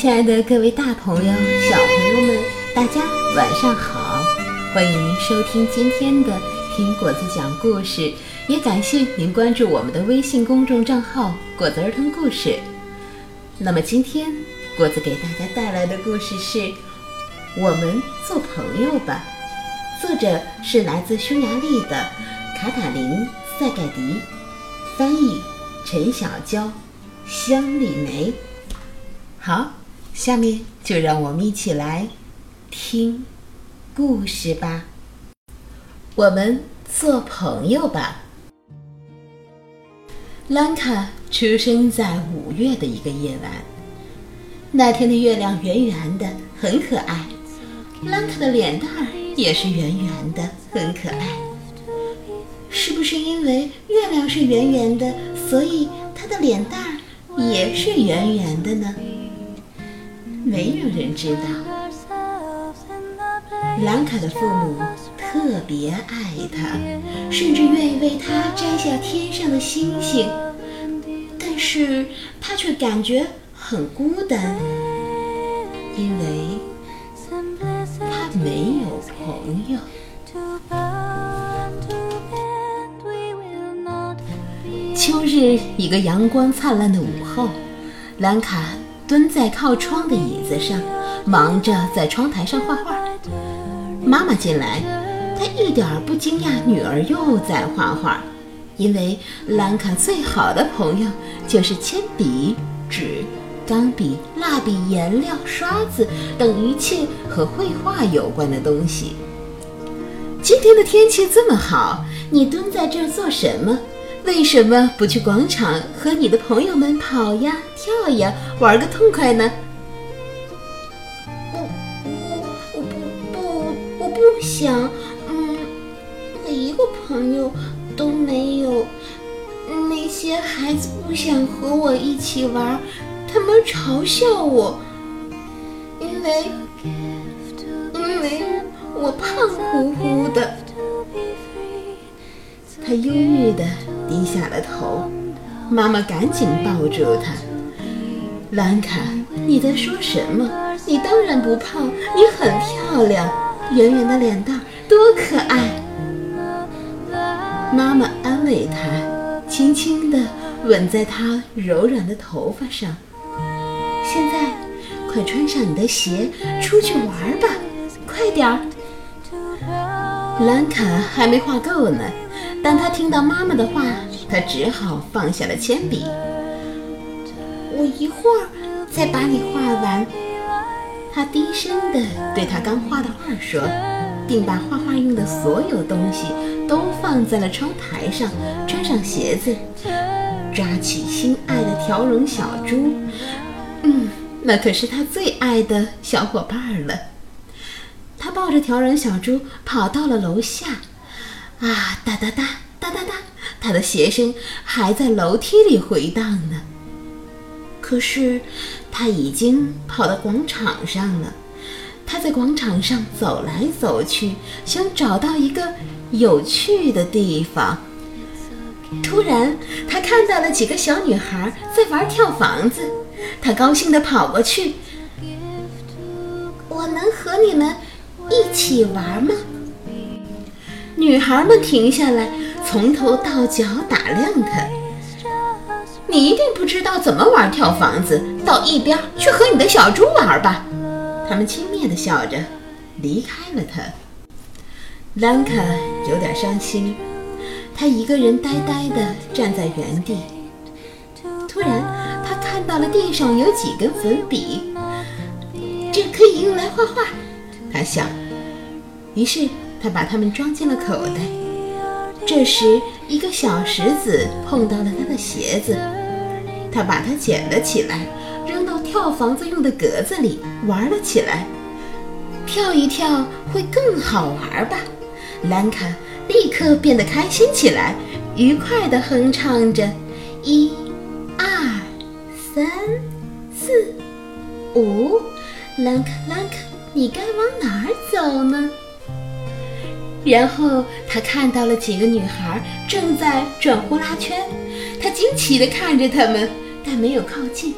亲爱的各位大朋友、小朋友们，大家晚上好！欢迎您收听今天的听果子讲故事，也感谢您关注我们的微信公众账号“果子儿童故事”。那么今天果子给大家带来的故事是《我们做朋友吧》，作者是来自匈牙利的卡塔琳·塞盖迪，翻译陈小娇、香丽梅。好。下面就让我们一起来听故事吧。我们做朋友吧。兰卡出生在五月的一个夜晚，那天的月亮圆圆的，很可爱。兰卡的脸蛋儿也是圆圆的，很可爱。是不是因为月亮是圆圆的，所以他的脸蛋儿也是圆圆的呢？没有人知道，兰卡的父母特别爱他，甚至愿意为他摘下天上的星星。但是他却感觉很孤单，因为他没有朋友。秋日，一个阳光灿烂的午后，兰卡。蹲在靠窗的椅子上，忙着在窗台上画画。妈妈进来，她一点儿不惊讶女儿又在画画，因为兰卡最好的朋友就是铅笔、纸、钢笔、蜡笔、颜料、刷子等一切和绘画有关的东西。今天的天气这么好，你蹲在这儿做什么？为什么不去广场和你的朋友们跑呀跳呀，玩个痛快呢？我我我不不我不想，嗯，一个朋友都没有。那些孩子不想和我一起玩，他们嘲笑我，因为因为我胖乎乎的。他忧郁的低下了头，妈妈赶紧抱住他。兰卡，你在说什么？你当然不胖，你很漂亮，圆圆的脸蛋多可爱。妈妈安慰他，轻轻地吻在他柔软的头发上。现在，快穿上你的鞋，出去玩吧，快点儿。兰卡还没画够呢。当他听到妈妈的话，他只好放下了铅笔。我一会儿再把你画完。他低声地对他刚画的画说，并把画画用的所有东西都放在了窗台上，穿上鞋子，抓起心爱的条绒小猪。嗯，那可是他最爱的小伙伴了。他抱着条绒小猪跑到了楼下。啊，哒哒哒哒哒哒，他的鞋声还在楼梯里回荡呢。可是他已经跑到广场上了。他在广场上走来走去，想找到一个有趣的地方。突然，他看到了几个小女孩在玩跳房子。他高兴地跑过去：“我能和你们一起玩吗？”女孩们停下来，从头到脚打量他。你一定不知道怎么玩跳房子，到一边去和你的小猪玩吧。他们轻蔑地笑着，离开了他。兰卡有点伤心，他一个人呆呆地站在原地。突然，他看到了地上有几根粉笔，这可以用来画画。他想，于是。他把它们装进了口袋。这时，一个小石子碰到了他的鞋子，他把它捡了起来，扔到跳房子用的格子里，玩了起来。跳一跳会更好玩吧？兰卡立刻变得开心起来，愉快地哼唱着：一、二、三、四、五。兰卡，兰卡，你该往哪儿走呢？然后他看到了几个女孩正在转呼啦圈，他惊奇地看着她们，但没有靠近。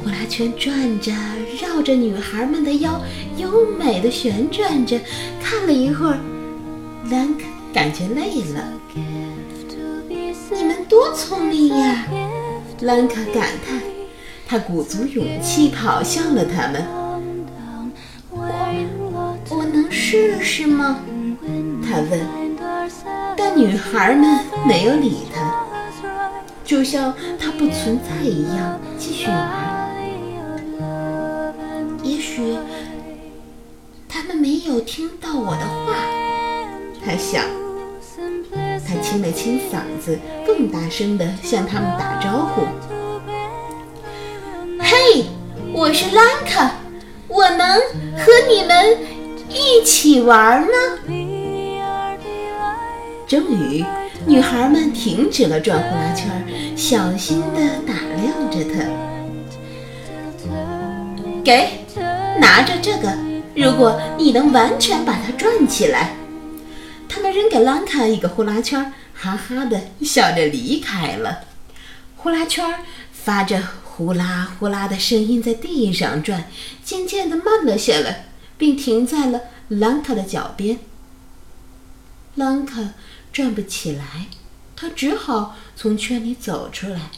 呼啦圈转着，绕着女孩们的腰，优美的旋转着。看了一会儿，兰卡感觉累了。你们多聪明呀！兰卡感叹。他鼓足勇气跑向了他们。我我能试试吗？他问。但女孩们没有理他，就像他不存在一样，继续玩。也许他们没有听到我的话，他想。他清了清嗓子，更大声地向他们打招呼。嘿，我是兰卡，我能和你们一起玩吗？终于，女孩们停止了转呼啦圈，小心地打量着他。给，拿着这个，如果你能完全把它转起来。他们扔给兰卡一个呼啦圈，哈哈地笑着离开了。呼啦圈发着。呼啦呼啦的声音在地上转，渐渐地慢了下来，并停在了兰卡的脚边。兰卡转不起来，他只好从圈里走出来，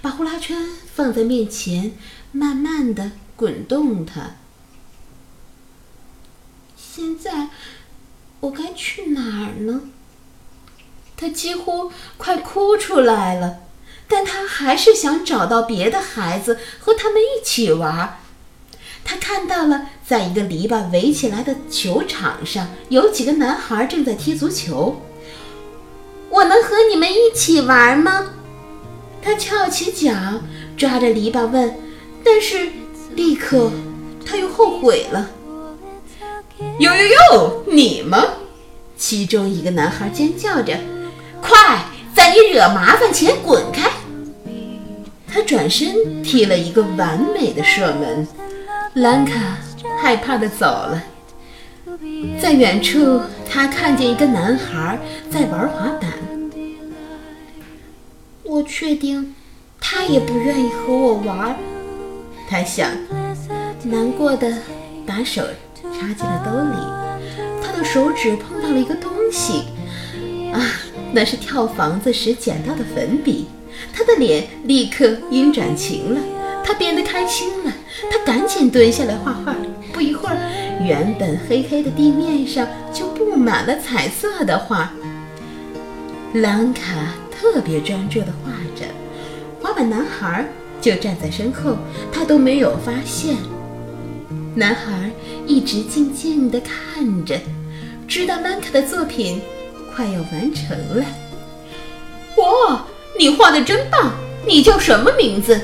把呼啦圈放在面前，慢慢地滚动它。现在我该去哪儿呢？他几乎快哭出来了。但他还是想找到别的孩子和他们一起玩。他看到了，在一个篱笆围起来的球场上，有几个男孩正在踢足球。我能和你们一起玩吗？他翘起脚，抓着篱笆问。但是，立刻他又后悔了。哟哟哟，你们？其中一个男孩尖叫着：“快，在你惹麻烦前滚开！”他转身踢了一个完美的射门，兰卡害怕的走了。在远处，他看见一个男孩在玩滑板。我确定，他也不愿意和我玩。他想，难过的把手插进了兜里。他的手指碰到了一个东西，啊，那是跳房子时捡到的粉笔。他的脸立刻阴转晴了，他变得开心了。他赶紧蹲下来画画。不一会儿，原本黑黑的地面上就布满了彩色的画。兰卡特别专注地画着，滑板男孩就站在身后，他都没有发现。男孩一直静静地看着，直到兰卡的作品快要完成了。哇！你画的真棒！你叫什么名字？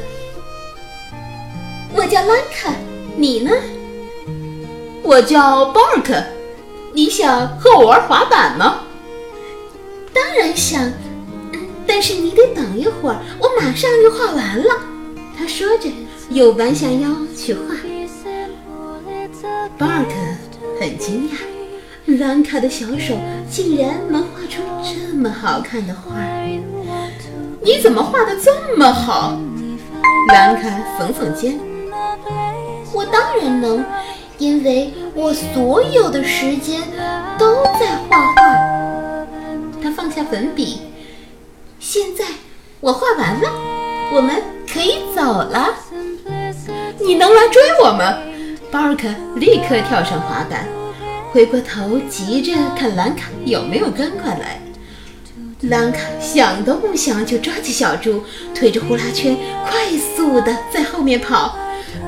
我叫兰卡。你呢？我叫巴尔克。你想和我玩滑板吗？当然想，但是你得等一会儿，我马上就画完了。他说着，又弯下腰去画。巴尔克很惊讶，兰卡的小手竟然能画出这么好看的画。你怎么画的这么好？兰卡耸耸肩。我当然能，因为我所有的时间都在画画。他放下粉笔。现在我画完了，我们可以走了。你能来追我吗？巴尔克立刻跳上滑板，回过头急着看兰卡有没有跟过来。兰卡想都不想就抓起小猪，推着呼啦圈，快速地在后面跑。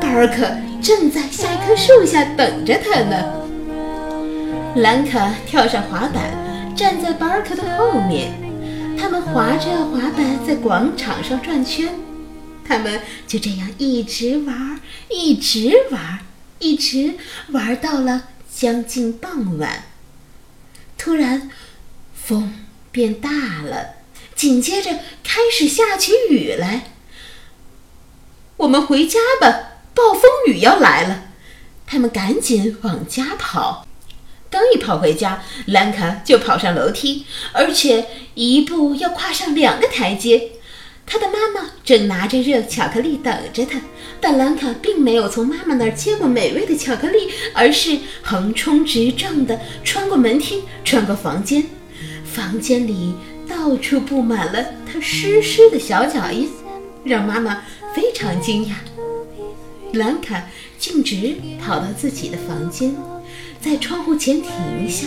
巴尔克正在下一棵树下等着他呢。兰卡跳上滑板，站在巴尔克的后面。他们划着滑板在广场上转圈。他们就这样一直玩，一直玩，一直玩到了将近傍晚。突然，风。变大了，紧接着开始下起雨来。我们回家吧，暴风雨要来了。他们赶紧往家跑。刚一跑回家，兰卡就跑上楼梯，而且一步要跨上两个台阶。他的妈妈正拿着热巧克力等着他，但兰卡并没有从妈妈那儿接过美味的巧克力，而是横冲直撞地穿过门厅，穿过房间。房间里到处布满了他湿湿的小脚印，让妈妈非常惊讶。兰卡径直跑到自己的房间，在窗户前停下。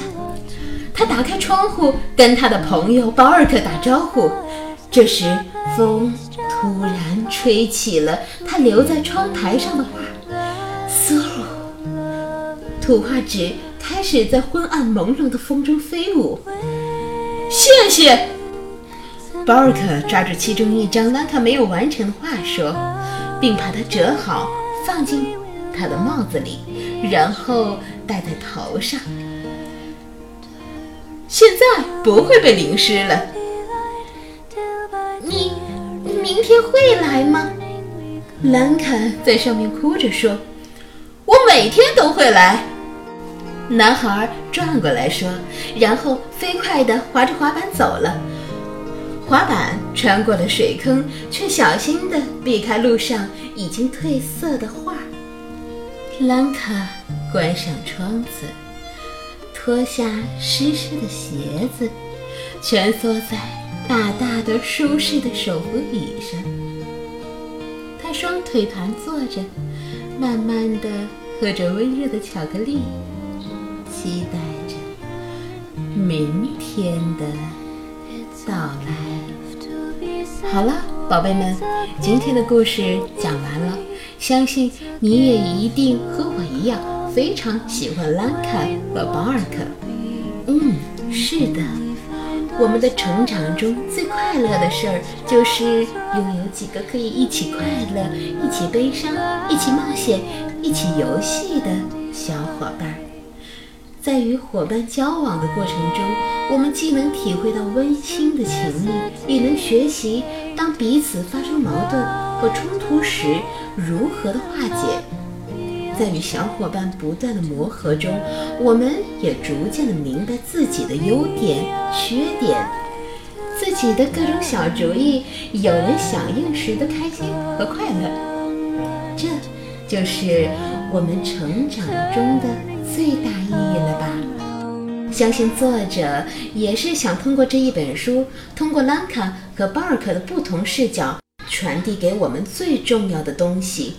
他打开窗户，跟他的朋友保尔克打招呼。这时，风突然吹起了他留在窗台上的画，嗖，图画纸开始在昏暗朦胧的风中飞舞。谢谢，保尔克抓住其中一张兰卡没有完成的画说，并把它折好放进他的帽子里，然后戴在头上。现在不会被淋湿了。你明天会来吗？兰卡在上面哭着说：“我每天都会来。”男孩转过来说，然后飞快地划着滑板走了。滑板穿过了水坑，却小心地避开路上已经褪色的画。兰卡关上窗子，脱下湿湿的鞋子，蜷缩在大大的舒适的手扶椅上。他双腿盘坐着，慢慢地喝着温热的巧克力。期待着明天的到来。好了，宝贝们，今天的故事讲完了，相信你也一定和我一样非常喜欢兰卡和保尔克。嗯，是的，我们的成长中最快乐的事儿就是拥有几个可以一起快乐、一起悲伤、一起冒险、一起游戏的小伙伴。在与伙伴交往的过程中，我们既能体会到温馨的情谊，也能学习当彼此发生矛盾或冲突时如何的化解。在与小伙伴不断的磨合中，我们也逐渐的明白自己的优点、缺点，自己的各种小主意，有人响应时的开心和快乐。这，就是我们成长中的。最大？相信作者也是想通过这一本书，通过兰卡和巴尔克的不同视角，传递给我们最重要的东西，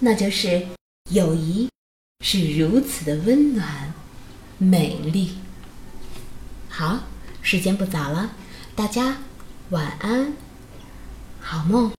那就是友谊是如此的温暖、美丽。好，时间不早了，大家晚安，好梦。